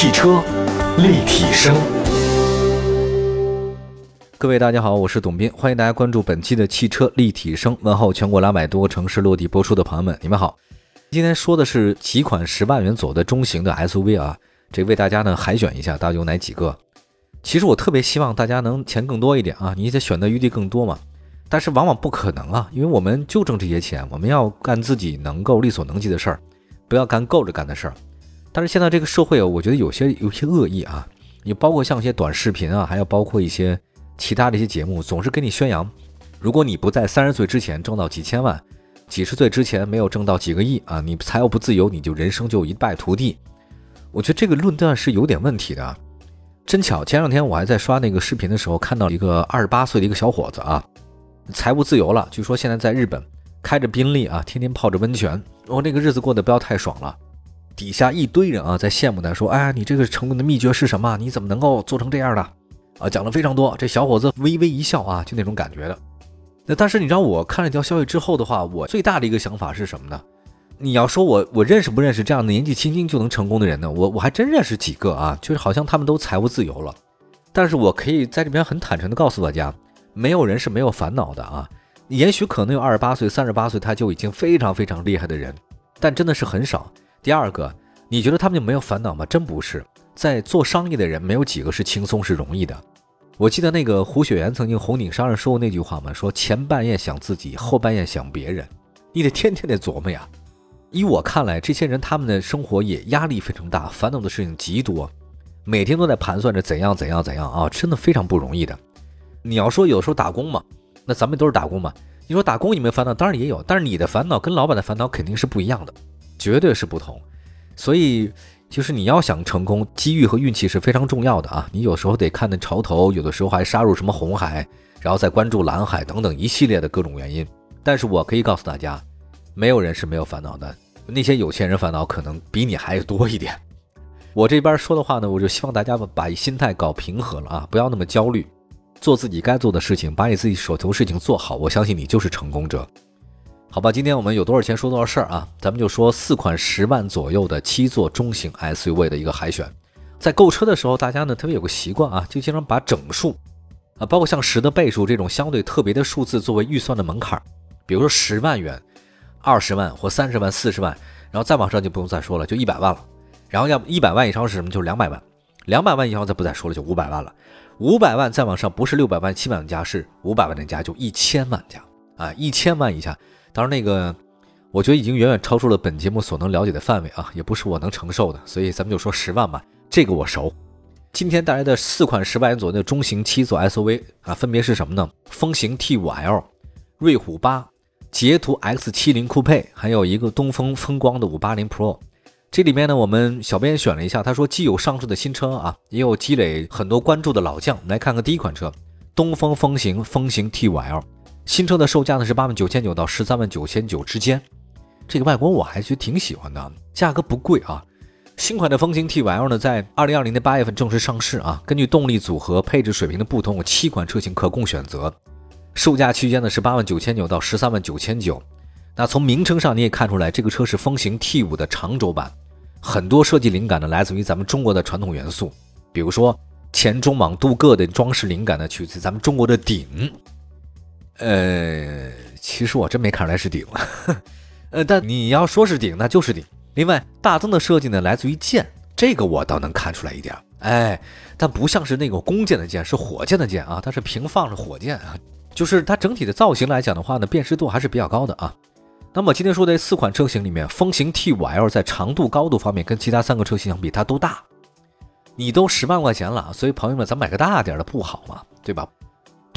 汽车立体声，各位大家好，我是董斌，欢迎大家关注本期的汽车立体声。问候全国两百多个城市落地播出的朋友们，你们好。今天说的是几款十万元左右的中型的 SUV 啊，这为大家呢海选一下，到底有哪几个？其实我特别希望大家能钱更多一点啊，你得选择余地更多嘛。但是往往不可能啊，因为我们就挣这些钱，我们要干自己能够力所能及的事儿，不要干够着干的事儿。但是现在这个社会啊，我觉得有些有些恶意啊，你包括像一些短视频啊，还有包括一些其他的一些节目，总是给你宣扬，如果你不在三十岁之前挣到几千万，几十岁之前没有挣到几个亿啊，你财务不自由，你就人生就一败涂地。我觉得这个论断是有点问题的。真巧，前两天我还在刷那个视频的时候，看到一个二十八岁的一个小伙子啊。财务自由了，据说现在在日本开着宾利啊，天天泡着温泉，哦那个日子过得不要太爽了。底下一堆人啊在羡慕他，说：“哎，你这个成功的秘诀是什么？你怎么能够做成这样的？”啊，讲了非常多。这小伙子微微一笑啊，就那种感觉的。那但是你知道我看了一条消息之后的话，我最大的一个想法是什么呢？你要说我我认识不认识这样的年纪轻轻就能成功的人呢？我我还真认识几个啊，就是好像他们都财务自由了。但是我可以在这边很坦诚的告诉大家。没有人是没有烦恼的啊！也许可能有二十八岁、三十八岁他就已经非常非常厉害的人，但真的是很少。第二个，你觉得他们就没有烦恼吗？真不是，在做商业的人没有几个是轻松是容易的。我记得那个胡雪岩曾经红顶商人说过那句话嘛，说前半夜想自己，后半夜想别人，你得天天得琢磨呀。依我看来，这些人他们的生活也压力非常大，烦恼的事情极多，每天都在盘算着怎样怎样怎样啊，真的非常不容易的。你要说有时候打工嘛，那咱们都是打工嘛。你说打工有没有烦恼？当然也有，但是你的烦恼跟老板的烦恼肯定是不一样的，绝对是不同。所以就是你要想成功，机遇和运气是非常重要的啊。你有时候得看那潮头，有的时候还杀入什么红海，然后再关注蓝海等等一系列的各种原因。但是我可以告诉大家，没有人是没有烦恼的。那些有钱人烦恼可能比你还多一点。我这边说的话呢，我就希望大家把心态搞平和了啊，不要那么焦虑。做自己该做的事情，把你自己手头事情做好，我相信你就是成功者。好吧，今天我们有多少钱说多少事儿啊？咱们就说四款十万左右的七座中型 SUV 的一个海选。在购车的时候，大家呢特别有个习惯啊，就经常把整数啊，包括像十的倍数这种相对特别的数字作为预算的门槛。比如说十万元、二十万或三十万、四十万，然后再往上就不用再说了，就一百万了。然后要一百万以上是什么？就是两百万。两百万以上再不再说了，就五百万了。五百万再往上不是六百万、七百万加，是五百万的加，就一千万加啊！一千万以下，当然那个，我觉得已经远远超出了本节目所能了解的范围啊，也不是我能承受的，所以咱们就说十万吧，这个我熟。今天带来的四款十万元左右的中型七座 SUV 啊，分别是什么呢？风行 T5L、瑞虎八、捷途 X70 酷配，还有一个东风风光的五八零 Pro。这里面呢，我们小编选了一下，他说既有上市的新车啊，也有积累很多关注的老将。我们来看看第一款车，东风风行风行 T5L，新车的售价呢是八万九千九到十三万九千九之间。这个外观我还觉得挺喜欢的，价格不贵啊。新款的风行 T5L 呢，在二零二零年八月份正式上市啊。根据动力组合、配置水平的不同，有七款车型可供选择，售价区间呢是八万九千九到十三万九千九。那从名称上你也看出来，这个车是风行 T5 的长轴版，很多设计灵感呢来自于咱们中国的传统元素，比如说前中网镀铬的装饰灵感呢取自咱们中国的鼎。呃，其实我真没看出来是鼎，呃，但你要说是顶，那就是顶。另外，大灯的设计呢来自于剑，这个我倒能看出来一点，哎，但不像是那个弓箭的箭，是火箭的箭啊，它是平放着火箭啊，就是它整体的造型来讲的话呢，辨识度还是比较高的啊。那么今天说的四款车型里面，风行 T5L 在长度、高度方面跟其他三个车型相比，它都大。你都十万块钱了，所以朋友们，咱买个大点的不好吗？对吧？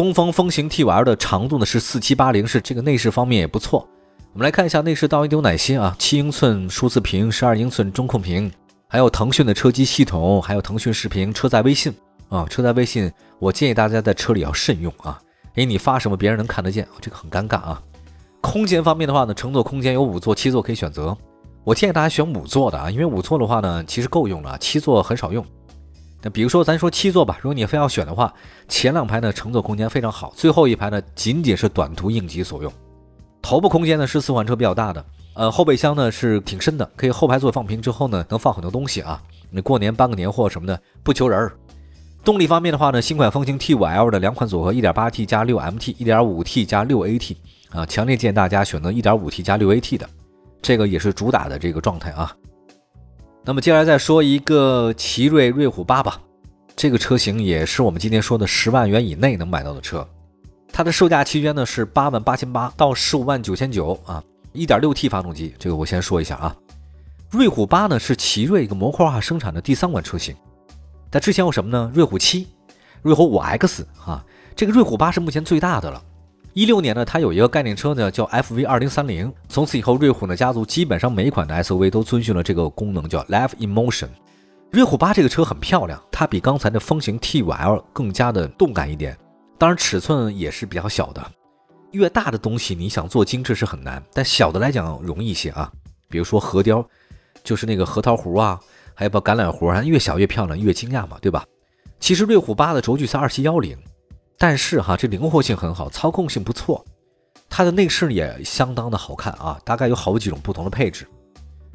东风风行 T5L 的长度呢是四七八零，是这个内饰方面也不错。我们来看一下内饰到底有哪些啊？七英寸数字屏，十二英寸中控屏，还有腾讯的车机系统，还有腾讯视频、车载微信啊。车载微信，我建议大家在车里要慎用啊，因为你发什么别人能看得见，这个很尴尬啊。空间方面的话呢，乘坐空间有五座、七座可以选择。我建议大家选五座的啊，因为五座的话呢，其实够用了，七座很少用。那比如说咱说七座吧，如果你非要选的话，前两排呢乘坐空间非常好，最后一排呢仅仅是短途应急所用。头部空间呢是四款车比较大的，呃，后备箱呢是挺深的，可以后排座放平之后呢，能放很多东西啊。你过年搬个年货什么的不求人儿。动力方面的话呢，新款风行 T5L 的两款组合，1.8T 加 6MT，1.5T 加 6AT 啊，强烈建议大家选择 1.5T 加 6AT 的，这个也是主打的这个状态啊。那么接下来再说一个奇瑞瑞虎八吧，这个车型也是我们今天说的十万元以内能买到的车。它的售价区间呢是八万八千八到十五万九千九啊，一点六 T 发动机，这个我先说一下啊。瑞虎八呢是奇瑞一个模块化生产的第三款车型，在之前有什么呢？瑞虎七、瑞虎五 X 啊，这个瑞虎八是目前最大的了。一六年呢，它有一个概念车呢叫 FV 二零三零，从此以后瑞虎呢家族基本上每一款的 SUV 都遵循了这个功能，叫 Live in Motion。瑞虎八这个车很漂亮，它比刚才的风行 T5L 更加的动感一点。当然，尺寸也是比较小的。越大的东西，你想做精致是很难，但小的来讲容易一些啊。比如说核雕，就是那个核桃核啊，还有把橄榄核啊，越小越漂亮，越惊讶嘛，对吧？其实瑞虎八的轴距才二七幺零，但是哈，这灵活性很好，操控性不错，它的内饰也相当的好看啊，大概有好几种不同的配置。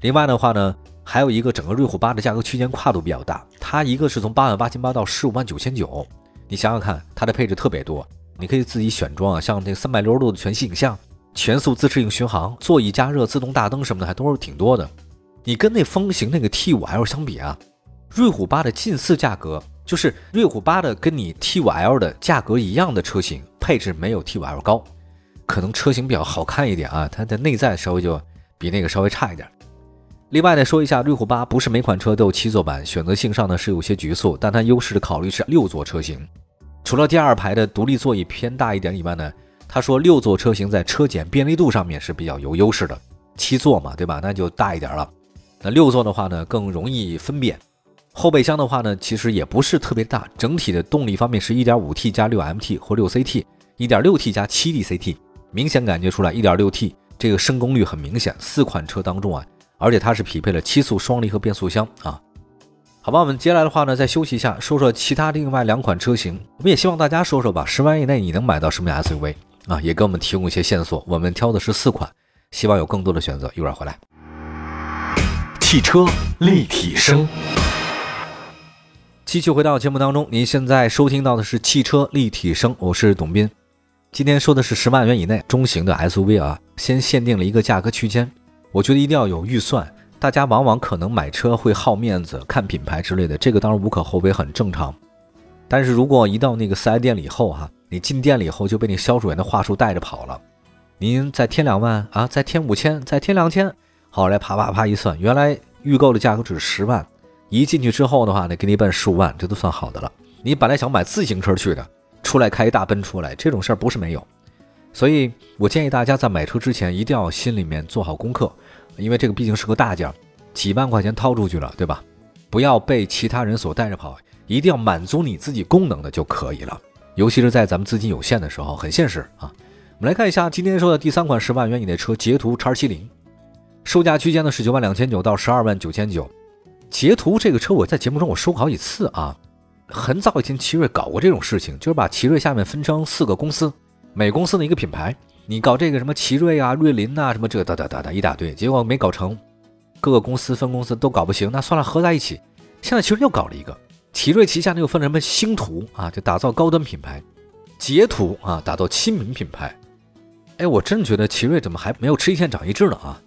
另外的话呢，还有一个整个瑞虎八的价格区间跨度比较大，它一个是从八万八千八到十五万九千九。你想想看，它的配置特别多，你可以自己选装啊，像这三百六十度的全息影像、全速自适应巡航、座椅加热、自动大灯什么的，还都是挺多的。你跟那风行那个 T5L 相比啊，瑞虎八的近似价格，就是瑞虎八的跟你 T5L 的价格一样的车型，配置没有 T5L 高，可能车型比较好看一点啊，它的内在稍微就比那个稍微差一点。另外呢，说一下，瑞虎八不是每款车都有七座版，选择性上呢是有些局促，但它优势的考虑是六座车型。除了第二排的独立座椅偏大一点以外呢，他说六座车型在车检便利度上面是比较有优势的。七座嘛，对吧？那就大一点了。那六座的话呢，更容易分辨。后备箱的话呢，其实也不是特别大，整体的动力方面是 1.5T 加 6MT 或 6CT，1.6T 加 7DCT，明显感觉出来 1.6T 这个升功率很明显。四款车当中啊。而且它是匹配了七速双离合变速箱啊，好吧，我们接下来的话呢，再休息一下，说说其他另外两款车型。我们也希望大家说说吧，十万以内你能买到什么 SUV 啊？也给我们提供一些线索。我们挑的是四款，希望有更多的选择。一会儿回来。汽车立体声，继续回到节目当中，您现在收听到的是汽车立体声，我是董斌。今天说的是十万元以内中型的 SUV 啊，先限定了一个价格区间。我觉得一定要有预算，大家往往可能买车会好面子、看品牌之类的，这个当然无可厚非，很正常。但是如果一到那个四 S 店里以后，哈，你进店里以后就被那销售员的话术带着跑了，您再添两万啊，再添五千，再添两千，好来啪啪啪一算，原来预购的价格只是十万，一进去之后的话呢，给你奔十五万，这都算好的了。你本来想买自行车去的，出来开一大奔出来，这种事儿不是没有。所以我建议大家在买车之前一定要心里面做好功课，因为这个毕竟是个大件，几万块钱掏出去了，对吧？不要被其他人所带着跑，一定要满足你自己功能的就可以了。尤其是在咱们资金有限的时候，很现实啊。我们来看一下今天说的第三款十万元以内车，捷途叉七零，售价区间呢是九万两千九到十二万九千九。捷途这个车我在节目中我说过好几次啊，很早以前奇瑞搞过这种事情，就是把奇瑞下面分成四个公司。每公司的一个品牌，你搞这个什么奇瑞啊、瑞麟呐，什么这哒哒哒哒一大堆，结果没搞成，各个公司分公司都搞不行，那算了，合在一起。现在奇瑞又搞了一个，奇瑞旗下呢又分什么星途啊，就打造高端品牌，捷途啊，打造亲民品牌。哎，我真觉得奇瑞怎么还没有吃一堑长一智呢啊？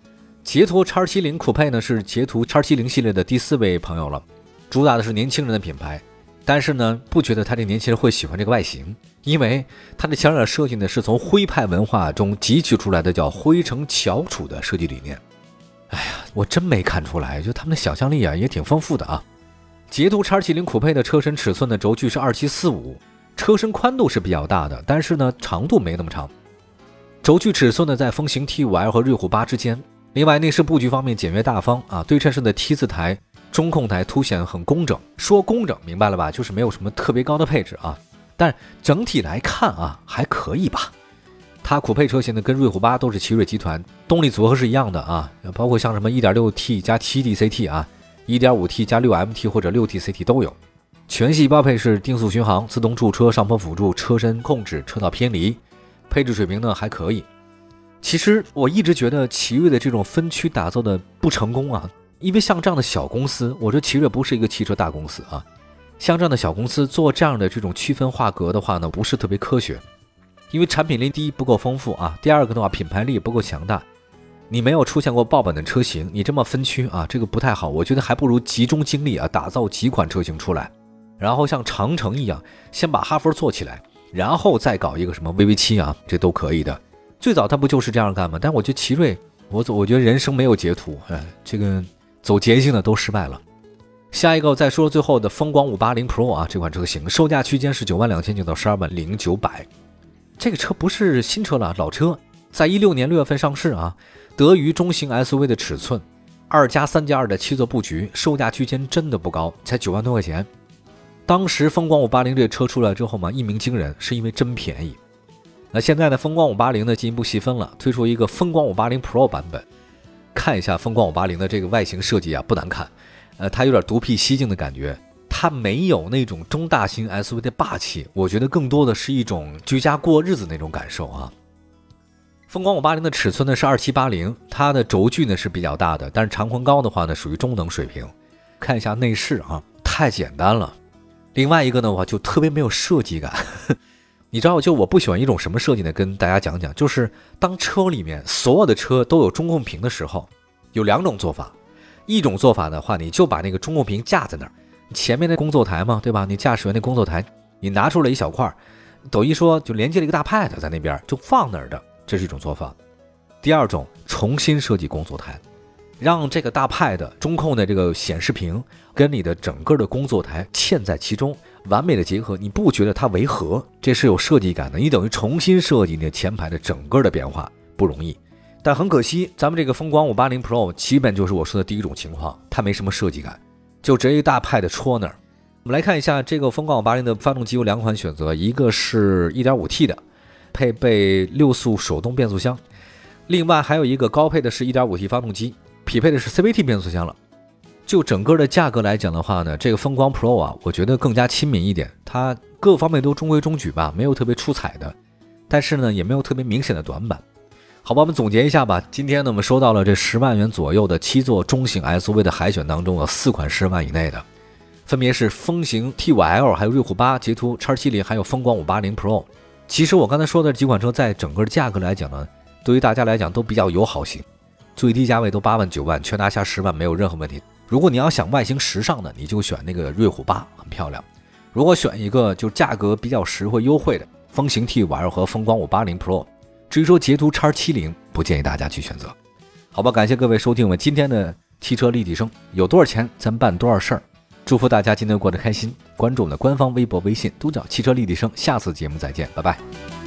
捷途叉七零酷配呢是捷途叉七零系列的第四位朋友了，主打的是年轻人的品牌。但是呢，不觉得他这年轻人会喜欢这个外形，因为它的前脸设计呢是从徽派文化中汲取出来的，叫徽城翘楚的设计理念。哎呀，我真没看出来，就他们的想象力啊也挺丰富的啊。捷途叉七零酷配的车身尺寸的轴距是二七四五，车身宽度是比较大的，但是呢长度没那么长。轴距尺寸呢在风行 T5L 和瑞虎八之间。另外内饰布局方面简约大方啊，对称式的 T 字台。中控台凸显很工整，说工整明白了吧？就是没有什么特别高的配置啊，但整体来看啊，还可以吧。它酷配车型呢，跟瑞虎八都是奇瑞集团，动力组合是一样的啊，包括像什么 1.6T 加 7DCT 啊，1.5T 加 6MT 或者 6TCT 都有。全系标配是定速巡航、自动驻车、上坡辅助、车身控制、车道偏离，配置水平呢还可以。其实我一直觉得奇瑞的这种分区打造的不成功啊，因为像这样的小公司，我说奇瑞不是一个汽车大公司啊，像这样的小公司做这样的这种区分划格的话呢，不是特别科学，因为产品力第一不够丰富啊，第二个的话品牌力不够强大，你没有出现过爆版的车型，你这么分区啊，这个不太好，我觉得还不如集中精力啊，打造几款车型出来，然后像长城一样，先把哈弗做起来，然后再搞一个什么 VV 七啊，这都可以的。最早他不就是这样干吗？但我觉得奇瑞，我走，我觉得人生没有捷途，哎，这个走捷径的都失败了。下一个再说最后的风光五八零 Pro 啊，这款车型售价区间是九万两千九到十二万零九百。这个车不是新车了，老车，在一六年六月份上市啊，德于中型 SUV 的尺寸，二加三加二的七座布局，售价区间真的不高，才九万多块钱。当时风光五八零这个车出来之后嘛，一鸣惊人，是因为真便宜。那现在呢？风光五八零呢进一步细分了，推出一个风光五八零 Pro 版本。看一下风光五八零的这个外形设计啊，不难看。呃，它有点独辟蹊径的感觉，它没有那种中大型 SUV 的霸气，我觉得更多的是一种居家过日子那种感受啊。风光五八零的尺寸呢是二七八零，它的轴距呢是比较大的，但是长宽高的话呢属于中等水平。看一下内饰啊，太简单了。另外一个呢，我就特别没有设计感。你知道，就我不喜欢一种什么设计呢？跟大家讲讲，就是当车里面所有的车都有中控屏的时候，有两种做法。一种做法的话，你就把那个中控屏架在那儿，前面的工作台嘛，对吧？你驾驶员的工作台，你拿出来一小块，抖音说就连接了一个大 pad 在那边，就放那儿的，这是一种做法。第二种，重新设计工作台。让这个大派的中控的这个显示屏跟你的整个的工作台嵌在其中，完美的结合，你不觉得它违和？这是有设计感的。你等于重新设计你前排的整个的变化不容易，但很可惜，咱们这个风光五八零 Pro 基本就是我说的第一种情况，它没什么设计感，就直接一大 pad 戳那儿。我们来看一下这个风光五八零的发动机有两款选择，一个是一点五 T 的，配备六速手动变速箱，另外还有一个高配的是一点五 T 发动机。匹配的是 CVT 变速箱了。就整个的价格来讲的话呢，这个风光 Pro 啊，我觉得更加亲民一点。它各方面都中规中矩吧，没有特别出彩的，但是呢，也没有特别明显的短板。好吧，我们总结一下吧。今天呢，我们收到了这十万元左右的七座中型 SUV 的海选当中，有四款十万以内的，分别是风行 T5L、还有瑞虎八、捷途叉七零，还有风光五八零 Pro。其实我刚才说的几款车，在整个价格来讲呢，对于大家来讲都比较友好型。最低价位都八万九万，全拿下十万没有任何问题。如果你要想外形时尚的，你就选那个瑞虎八，很漂亮。如果选一个就价格比较实惠优惠的，风行 T5L 和风光五八零 Pro。至于说捷途叉七零，不建议大家去选择。好吧，感谢各位收听我们今天的汽车立体声。有多少钱咱办多少事儿。祝福大家今天过得开心。关注我们的官方微博、微信，都叫汽车立体声。下次节目再见，拜拜。